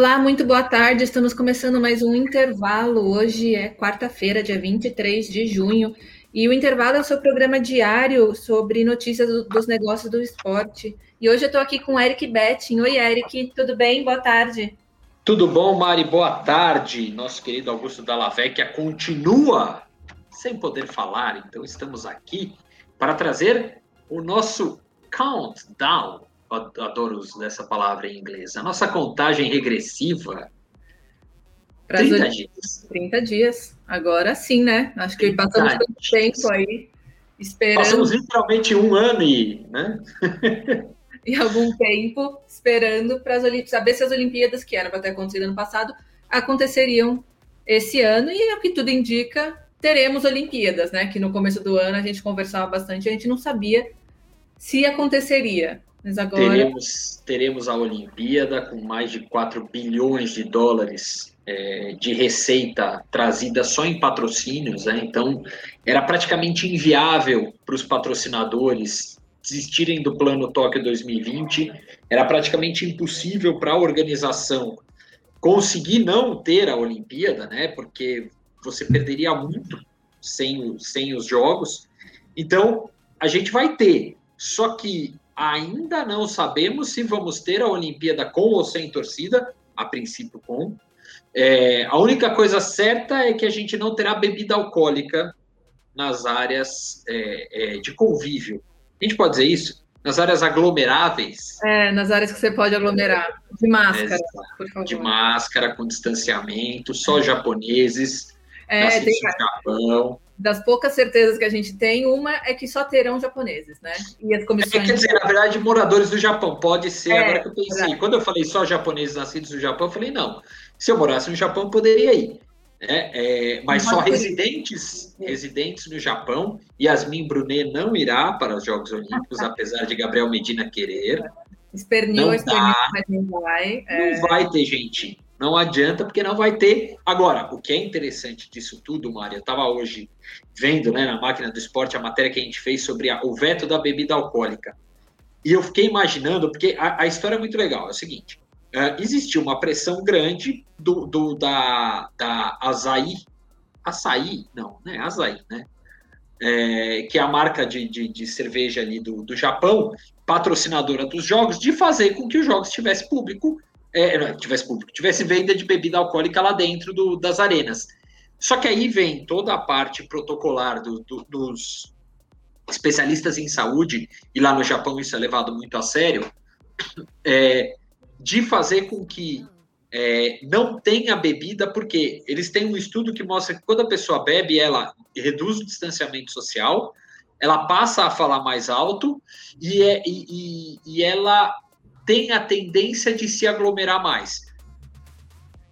Olá, muito boa tarde. Estamos começando mais um intervalo. Hoje é quarta-feira, dia 23 de junho, e o intervalo é o seu programa diário sobre notícias do, dos negócios do esporte. E hoje eu estou aqui com o Eric Betting. Oi, Eric, tudo bem? Boa tarde. Tudo bom, Mari? Boa tarde. Nosso querido Augusto Dallavecchia continua sem poder falar, então estamos aqui para trazer o nosso countdown adoro essa palavra em inglês. A nossa contagem regressiva. 30 dias. 30 dias. Agora sim, né? Acho que passamos tanto tempo aí esperando. Passamos literalmente um ano e, né? e algum tempo esperando para as Olimpíadas, saber se as Olimpíadas, que eram para ter acontecido ano passado, aconteceriam esse ano. E o que tudo indica, teremos Olimpíadas, né? Que no começo do ano a gente conversava bastante, a gente não sabia se aconteceria. Mas agora... teremos, teremos a Olimpíada com mais de 4 bilhões de dólares é, de receita trazida só em patrocínios, né? então era praticamente inviável para os patrocinadores desistirem do plano Tóquio 2020, era praticamente impossível para a organização conseguir não ter a Olimpíada, né? porque você perderia muito sem, sem os jogos. Então, a gente vai ter, só que Ainda não sabemos se vamos ter a Olimpíada com ou sem torcida, a princípio com. É, a única coisa certa é que a gente não terá bebida alcoólica nas áreas é, é, de convívio. A gente pode dizer isso? Nas áreas aglomeráveis. É, nas áreas que você pode aglomerar. De máscara. De máscara, com distanciamento, só japoneses. É, tem... Japão das poucas certezas que a gente tem, uma é que só terão japoneses, né? E as comissões. É, quer dizer, na verdade, moradores do Japão, pode ser, é, agora que eu pensei. Quando eu falei só japoneses nascidos no Japão, eu falei, não. Se eu morasse no Japão, poderia ir. Né? É, mas só residentes, residentes no Japão. Yasmin Brunet não irá para os Jogos Olímpicos, apesar de Gabriel Medina querer. Esperneou, esperneou, mas não vai. É... Não vai ter gente não adianta, porque não vai ter. Agora, o que é interessante disso tudo, Mário, eu estava hoje vendo né, na máquina do esporte a matéria que a gente fez sobre a, o veto da bebida alcoólica. E eu fiquei imaginando, porque a, a história é muito legal. É o seguinte: uh, existiu uma pressão grande do, do da, da Azaí, Açaí, não, né? Azaí, né? É, que é a marca de, de, de, cerveja ali do, do Japão, patrocinadora dos jogos, de fazer com que os jogos tivessem público é, não, tivesse público, tivesse venda de bebida alcoólica lá dentro do, das arenas. Só que aí vem toda a parte protocolar do, do, dos especialistas em saúde, e lá no Japão isso é levado muito a sério, é, de fazer com que é, não tenha bebida, porque eles têm um estudo que mostra que quando a pessoa bebe, ela reduz o distanciamento social, ela passa a falar mais alto e, é, e, e ela tem a tendência de se aglomerar mais.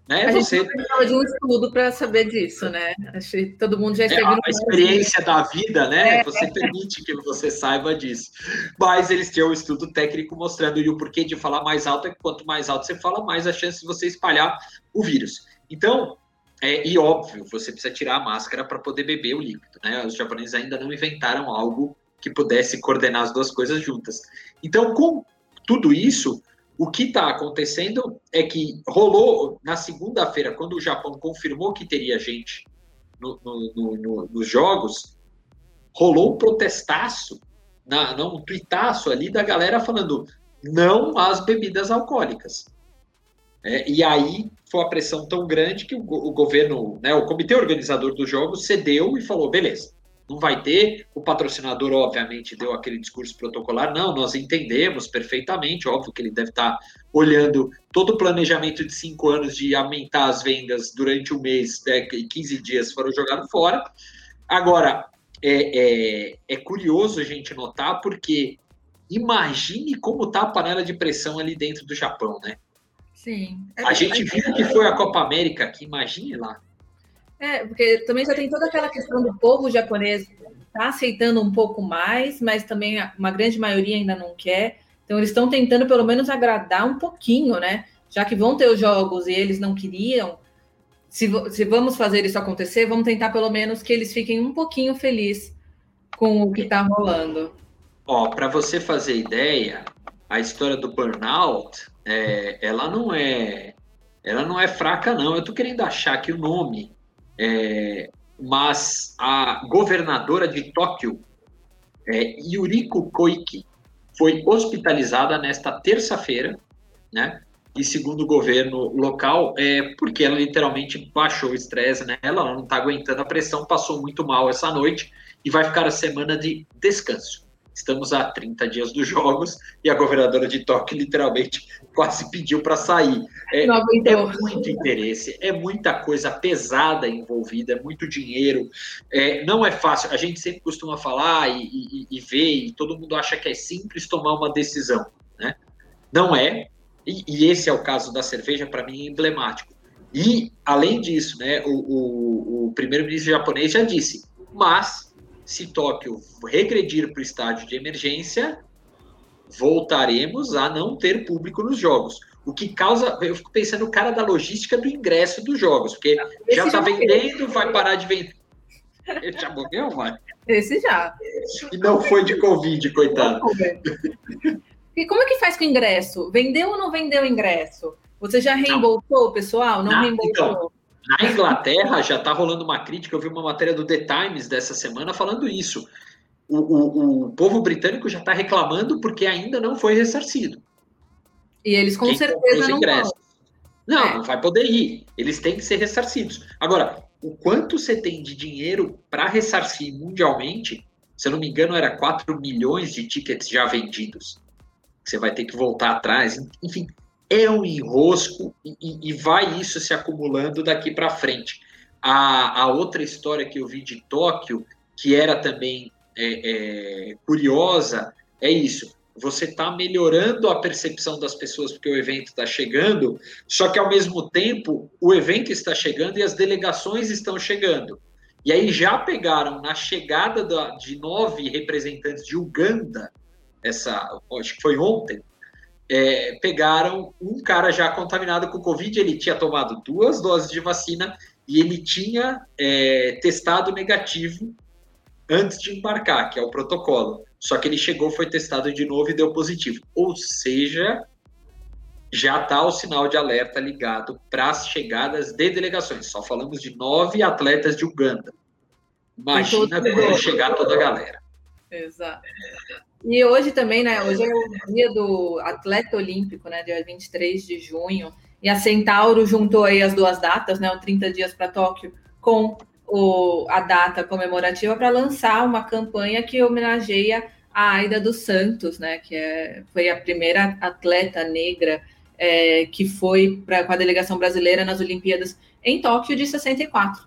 Né? A Você gente precisava de um estudo para saber disso, né? Acho que todo mundo já é, A experiência da vida, né? É. Você permite que você saiba disso. Mas eles tinham um estudo técnico mostrando e o porquê de falar mais alto é que quanto mais alto você fala, mais a chance de você espalhar o vírus. Então, é, e óbvio, você precisa tirar a máscara para poder beber o líquido, né? Os japoneses ainda não inventaram algo que pudesse coordenar as duas coisas juntas. Então, com tudo isso, o que está acontecendo é que rolou na segunda-feira, quando o Japão confirmou que teria gente no, no, no, nos jogos, rolou um protestaço, na, não, um tuitaço ali da galera falando não às bebidas alcoólicas. É, e aí foi a pressão tão grande que o, o governo, né, o comitê organizador dos jogos cedeu e falou: beleza, não vai ter. O patrocinador, obviamente, deu aquele discurso protocolar. Não, nós entendemos perfeitamente. Óbvio que ele deve estar olhando todo o planejamento de cinco anos de aumentar as vendas durante um mês né, e 15 dias foram jogados fora. Agora, é, é, é curioso a gente notar, porque imagine como está a panela de pressão ali dentro do Japão, né? Sim. É, a gente viu que foi a Copa América aqui, imagine lá. É, porque também já tem toda aquela questão do povo japonês tá aceitando um pouco mais, mas também uma grande maioria ainda não quer. Então eles estão tentando pelo menos agradar um pouquinho, né? Já que vão ter os jogos e eles não queriam, se, se vamos fazer isso acontecer, vamos tentar pelo menos que eles fiquem um pouquinho felizes com o que está rolando. Ó, para você fazer ideia, a história do burnout, é, ela não é ela não é fraca, não. Eu estou querendo achar que o nome, é, mas a governadora de Tóquio, é, Yuriko Koike, foi hospitalizada nesta terça-feira, né? E segundo o governo local, é porque ela literalmente baixou o estresse nela, ela não está aguentando a pressão, passou muito mal essa noite e vai ficar a semana de descanso. Estamos a 30 dias dos jogos e a governadora de Tóquio literalmente quase pediu para sair. É, é, muito interesse, é muita coisa pesada envolvida, é muito dinheiro. É, não é fácil. A gente sempre costuma falar e, e, e ver, e todo mundo acha que é simples tomar uma decisão. Né? Não é. E, e esse é o caso da cerveja, para mim, é emblemático. E, além disso, né, o, o, o primeiro-ministro japonês já disse, mas se Tóquio regredir para o estádio de emergência, voltaremos a não ter público nos jogos. O que causa. Eu fico pensando no cara da logística do ingresso dos jogos, porque Esse já está vendendo, vai parar de vender. Ele já morreu, mano? Esse já. E não foi de Covid, coitado. E como é que faz com o ingresso? Vendeu ou não vendeu o ingresso? Você já reembolsou, pessoal? Não, não reembolsou? Então, na Inglaterra já está rolando uma crítica. Eu vi uma matéria do The Times dessa semana falando isso. O, o, o povo britânico já está reclamando porque ainda não foi ressarcido. E eles com Quem certeza não vão. Não, é. não vai poder ir. Eles têm que ser ressarcidos. Agora, o quanto você tem de dinheiro para ressarcir mundialmente, se eu não me engano, era 4 milhões de tickets já vendidos. Você vai ter que voltar atrás. Enfim, é um enrosco e, e vai isso se acumulando daqui para frente. A, a, outra história que eu vi de Tóquio, que era também é, é, curiosa, é isso. Você está melhorando a percepção das pessoas porque o evento está chegando, só que ao mesmo tempo o evento está chegando e as delegações estão chegando. E aí já pegaram na chegada da, de nove representantes de Uganda, essa acho que foi ontem, é, pegaram um cara já contaminado com Covid, ele tinha tomado duas doses de vacina e ele tinha é, testado negativo antes de embarcar, que é o protocolo. Só que ele chegou, foi testado de novo e deu positivo. Ou seja, já está o sinal de alerta ligado para as chegadas de delegações. Só falamos de nove atletas de Uganda. Imagina quando chegar toda a galera. Exato. E hoje também, né? Hoje é o dia do atleta olímpico, né? Dia 23 de junho. E a Centauro juntou aí as duas datas, né? O 30 dias para Tóquio com o, a data comemorativa para lançar uma campanha que homenageia a Aida dos Santos, né? Que é, foi a primeira atleta negra é, que foi pra, com a delegação brasileira nas Olimpíadas em Tóquio de 64.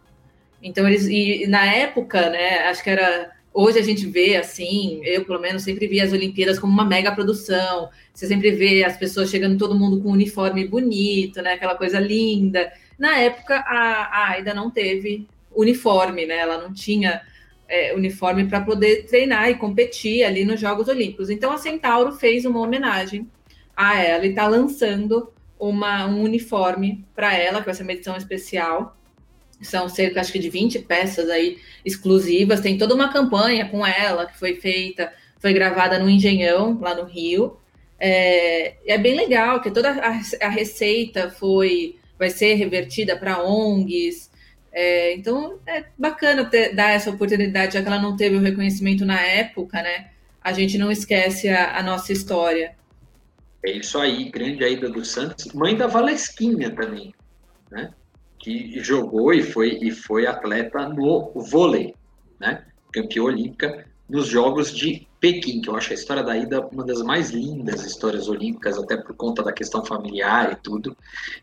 Então, eles, e, e na época, né? Acho que era Hoje a gente vê assim, eu pelo menos sempre vi as Olimpíadas como uma mega produção. Você sempre vê as pessoas chegando todo mundo com um uniforme bonito, né? Aquela coisa linda. Na época a, a Aida não teve uniforme, né? Ela não tinha é, uniforme para poder treinar e competir ali nos Jogos Olímpicos. Então a Centauro fez uma homenagem a ela e está lançando uma, um uniforme para ela, que vai ser uma edição especial são cerca, acho que de 20 peças aí exclusivas. Tem toda uma campanha com ela que foi feita, foi gravada no Engenhão, lá no Rio. É, é bem legal, que toda a, a receita foi vai ser revertida para ONGs. É, então é bacana ter, dar essa oportunidade, já que ela não teve o reconhecimento na época, né? A gente não esquece a, a nossa história. É isso aí, grande Aida dos Santos, mãe da Valesquinha também, né? que jogou e foi, e foi atleta no vôlei, né? Campeã olímpica nos Jogos de Pequim, que eu acho a história da ida uma das mais lindas histórias olímpicas, até por conta da questão familiar e tudo.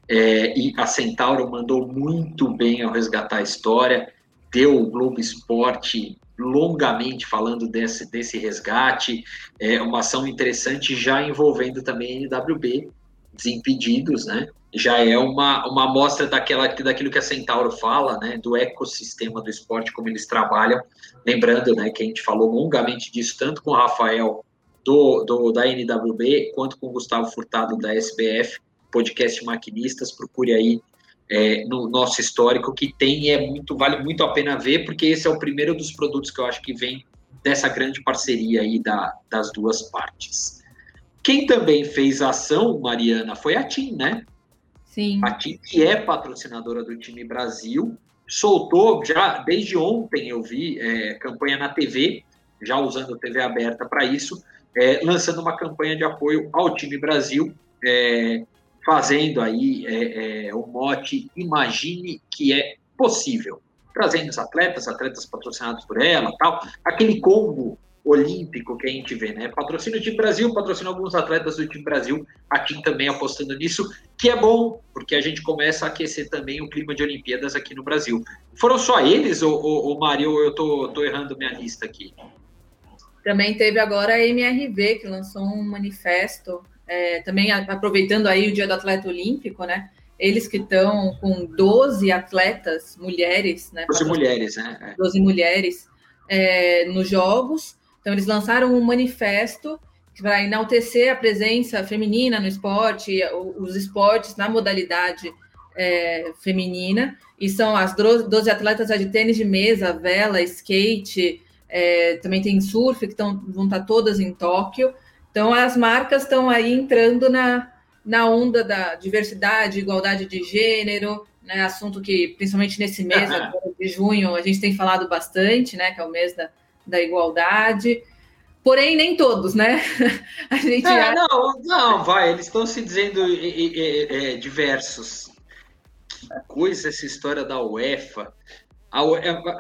É, e a Centauro mandou muito bem ao resgatar a história, deu o Globo Esporte longamente falando desse, desse resgate, é uma ação interessante já envolvendo também a NWB, Desimpedidos, né? já é uma, uma amostra daquela, daquilo que a Centauro fala, né, do ecossistema do esporte, como eles trabalham. Lembrando né, que a gente falou longamente disso, tanto com o Rafael do, do, da NWB, quanto com o Gustavo Furtado da SBF, podcast Maquinistas, procure aí é, no nosso histórico, que tem é muito, vale muito a pena ver, porque esse é o primeiro dos produtos que eu acho que vem dessa grande parceria aí da, das duas partes. Quem também fez ação, Mariana, foi a TIM, né? Sim. A TIM, que é patrocinadora do time Brasil, soltou já desde ontem eu vi é, campanha na TV, já usando TV aberta para isso, é, lançando uma campanha de apoio ao time Brasil, é, fazendo aí é, é, o mote Imagine que é possível, trazendo os atletas, atletas patrocinados por ela, tal, aquele combo olímpico que a gente vê, né? Patrocina o time Brasil, patrocina alguns atletas do time Brasil, a TIM também apostando nisso, que é bom, porque a gente começa a aquecer também o clima de Olimpíadas aqui no Brasil. Foram só eles, ou, ou, ou Mário, eu tô, tô errando minha lista aqui? Também teve agora a MRV, que lançou um manifesto, é, também aproveitando aí o Dia do Atleta Olímpico, né? Eles que estão com 12 atletas mulheres, né? 12 mulheres, né? 12 mulheres é, nos Jogos. Então, eles lançaram um manifesto para enaltecer a presença feminina no esporte, os esportes na modalidade é, feminina. E são as 12 atletas de tênis de mesa, vela, skate, é, também tem surf, que tão, vão estar todas em Tóquio. Então, as marcas estão aí entrando na, na onda da diversidade, igualdade de gênero, né, assunto que, principalmente nesse mês de junho, a gente tem falado bastante, né, que é o mês da, da igualdade. Porém, nem todos, né? A gente é. Não, não, vai, eles estão se dizendo é, é, diversos. Que coisa essa história da UEFA. A,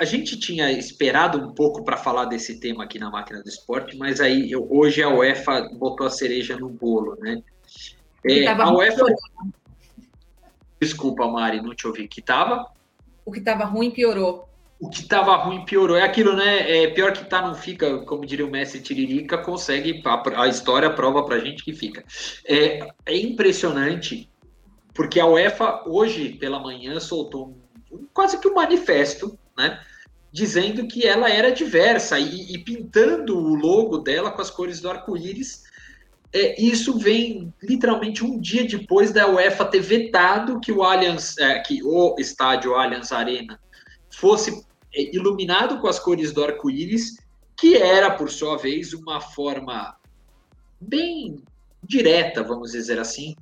a, gente tinha esperado um pouco para falar desse tema aqui na máquina do esporte, mas aí eu, hoje a UEFA botou a cereja no bolo, né? É, a UEFA. Desculpa, Mari, não te ouvi. Que tava? O que estava ruim piorou. O que estava ruim piorou. É aquilo, né? É pior que tá, não fica, como diria o Messi Tiririca, consegue. A, a história prova pra gente que fica. É, é impressionante, porque a UEFA, hoje pela manhã, soltou um quase que um manifesto, né? Dizendo que ela era diversa e, e pintando o logo dela com as cores do arco-íris. É, isso vem literalmente um dia depois da UEFA ter vetado que o Allianz, é, que o estádio Allianz Arena fosse iluminado com as cores do arco-íris, que era, por sua vez, uma forma bem direta, vamos dizer assim,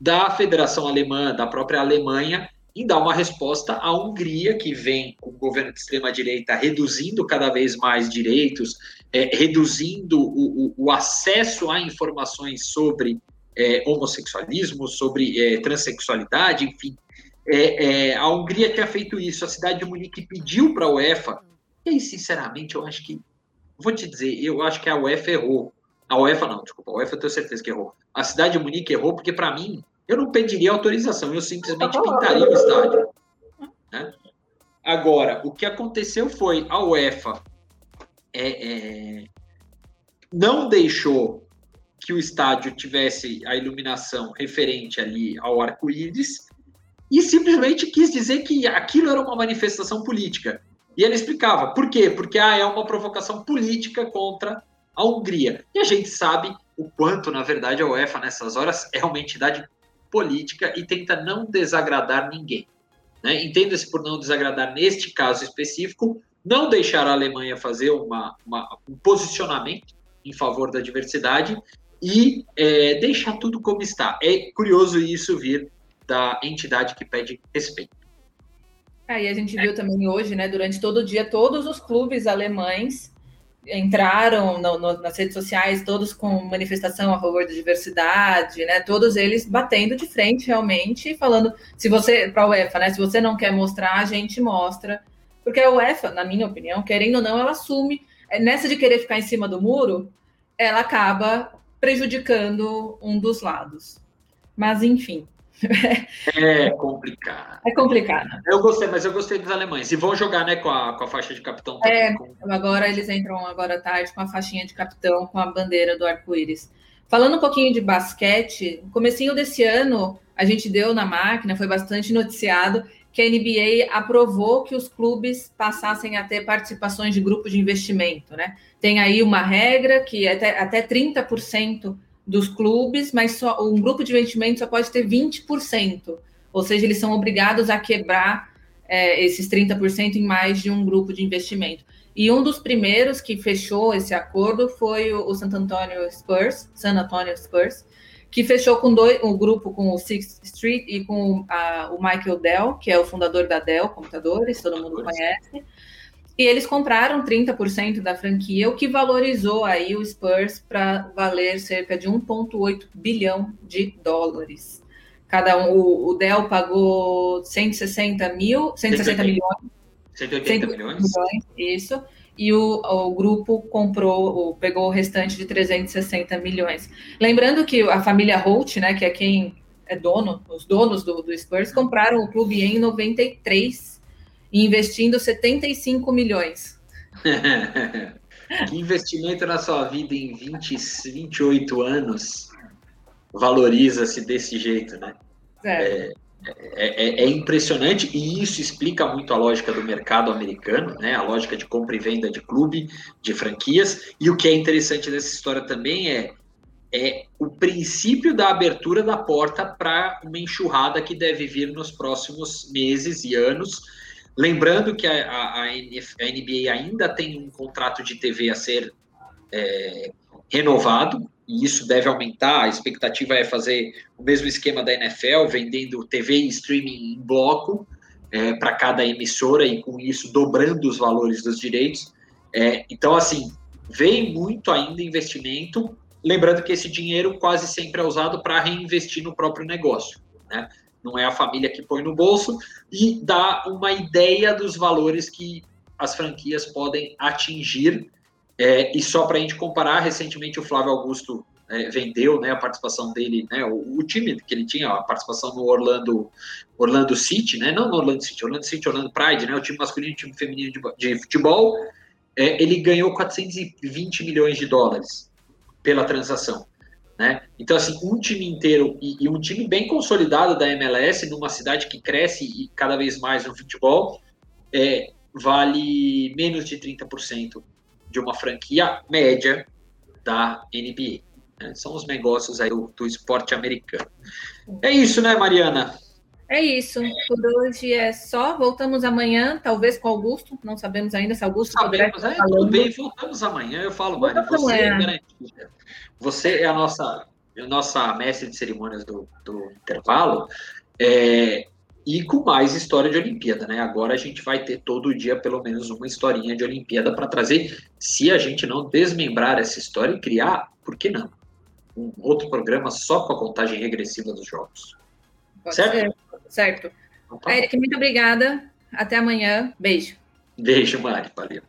da Federação Alemã, da própria Alemanha, em dar uma resposta à Hungria, que vem com o governo de extrema-direita reduzindo cada vez mais direitos, é, reduzindo o, o, o, acesso a informações sobre é, homossexualismo, sobre é, transexualidade, enfim. É, é, a Hungria tinha feito isso, a cidade de Munique pediu para a UEFA, e aí, sinceramente, eu acho que, vou te dizer, eu acho que a UEFA errou. A UEFA não, desculpa, a UEFA eu tenho certeza que errou. A cidade de Munique errou porque, para mim, eu não pediria autorização, eu simplesmente pintaria o estádio. Né? Agora, o que aconteceu foi a UEFA é, é, não deixou que o estádio tivesse a iluminação referente ali ao arco-íris e simplesmente quis dizer que aquilo era uma manifestação política. E ele explicava por quê? Porque ah, é uma provocação política contra a Hungria. E a gente sabe o quanto, na verdade, a UEFA, nessas horas, é uma entidade política e tenta não desagradar ninguém. Né? Entenda-se por não desagradar neste caso específico, não deixar a Alemanha fazer uma, uma, um posicionamento em favor da diversidade e é, deixar tudo como está. É curioso isso vir da entidade que pede respeito. Aí a gente viu também hoje, né, durante todo o dia, todos os clubes alemães entraram no, no, nas redes sociais, todos com manifestação a favor da diversidade, né? Todos eles batendo de frente realmente, falando se você para a UEFA, né? Se você não quer mostrar, a gente mostra, porque a UEFA, na minha opinião, querendo ou não, ela assume é, nessa de querer ficar em cima do muro, ela acaba prejudicando um dos lados. Mas enfim, é complicado. É complicado. Eu gostei, mas eu gostei dos alemães. E vão jogar, né, com a, com a faixa de capitão. É, com... agora eles entram agora à tarde com a faixinha de capitão, com a bandeira do arco-íris. Falando um pouquinho de basquete, no comecinho desse ano, a gente deu na máquina, foi bastante noticiado, que a NBA aprovou que os clubes passassem a ter participações de grupo de investimento, né? Tem aí uma regra que até, até 30% dos clubes, mas só um grupo de investimento só pode ter 20%. Ou seja, eles são obrigados a quebrar é, esses 30% em mais de um grupo de investimento. E um dos primeiros que fechou esse acordo foi o, o San Antonio Spurs, San Antonio Spurs, que fechou com dois, um grupo com o Sixth Street e com a, o Michael Dell, que é o fundador da Dell Computadores, todo mundo conhece. E eles compraram 30% da franquia, o que valorizou aí o Spurs para valer cerca de 1,8 bilhão de dólares. Cada um, o, o Dell pagou 160 mil, 160 milhões. 180 milhões. milhões. Isso. E o, o grupo comprou, pegou o restante de 360 milhões. Lembrando que a família Holt, né, que é quem é dono, os donos do, do Spurs, compraram o clube em 93, investindo 75 milhões. que investimento na sua vida em 20, 28 anos valoriza-se desse jeito, né? É. É, é, é, impressionante e isso explica muito a lógica do mercado americano, né? A lógica de compra e venda de clube, de franquias. E o que é interessante dessa história também é, é o princípio da abertura da porta para uma enxurrada que deve vir nos próximos meses e anos. Lembrando que a, a, a NBA ainda tem um contrato de TV a ser é, renovado, e isso deve aumentar. A expectativa é fazer o mesmo esquema da NFL, vendendo TV e streaming em bloco é, para cada emissora e com isso dobrando os valores dos direitos. É, então, assim, vem muito ainda investimento. Lembrando que esse dinheiro quase sempre é usado para reinvestir no próprio negócio. Né? Não é a família que põe no bolso e dá uma ideia dos valores que as franquias podem atingir é, e só para a gente comparar, recentemente o Flávio Augusto é, vendeu né, a participação dele, né, o, o, time que ele tinha, a participação no Orlando, Orlando City, né, não no Orlando City, Orlando City, Orlando Pride, né, o time masculino e o time feminino de, de futebol, é, ele ganhou 420 milhões de dólares pela transação. Né? Então, assim, um time inteiro e, e, um time bem consolidado da MLS, numa cidade que cresce e cada vez mais no futebol, é, vale menos de 30% de uma franquia média da NBA. Né? São os negócios aí do, do esporte americano. É isso, né, Mariana? É isso. Por hoje é só. Voltamos amanhã, talvez com Augusto. Não sabemos ainda se Augusto Sabemos, é, tudo bem, voltamos amanhã. Eu falo, Mário, você é garantida. Você é a nossa, a nossa mestre de cerimônias do, do intervalo. É, e com mais história de Olimpíada, né? Agora a gente vai ter todo dia pelo menos uma historinha de Olimpíada para trazer, se a gente não desmembrar essa história e criar, por que não? Um outro programa só com a contagem regressiva dos jogos. Pode certo? Ser. Certo. Então, tá Eric, muito obrigada. Até amanhã. Beijo. Beijo, Mari. Valeu.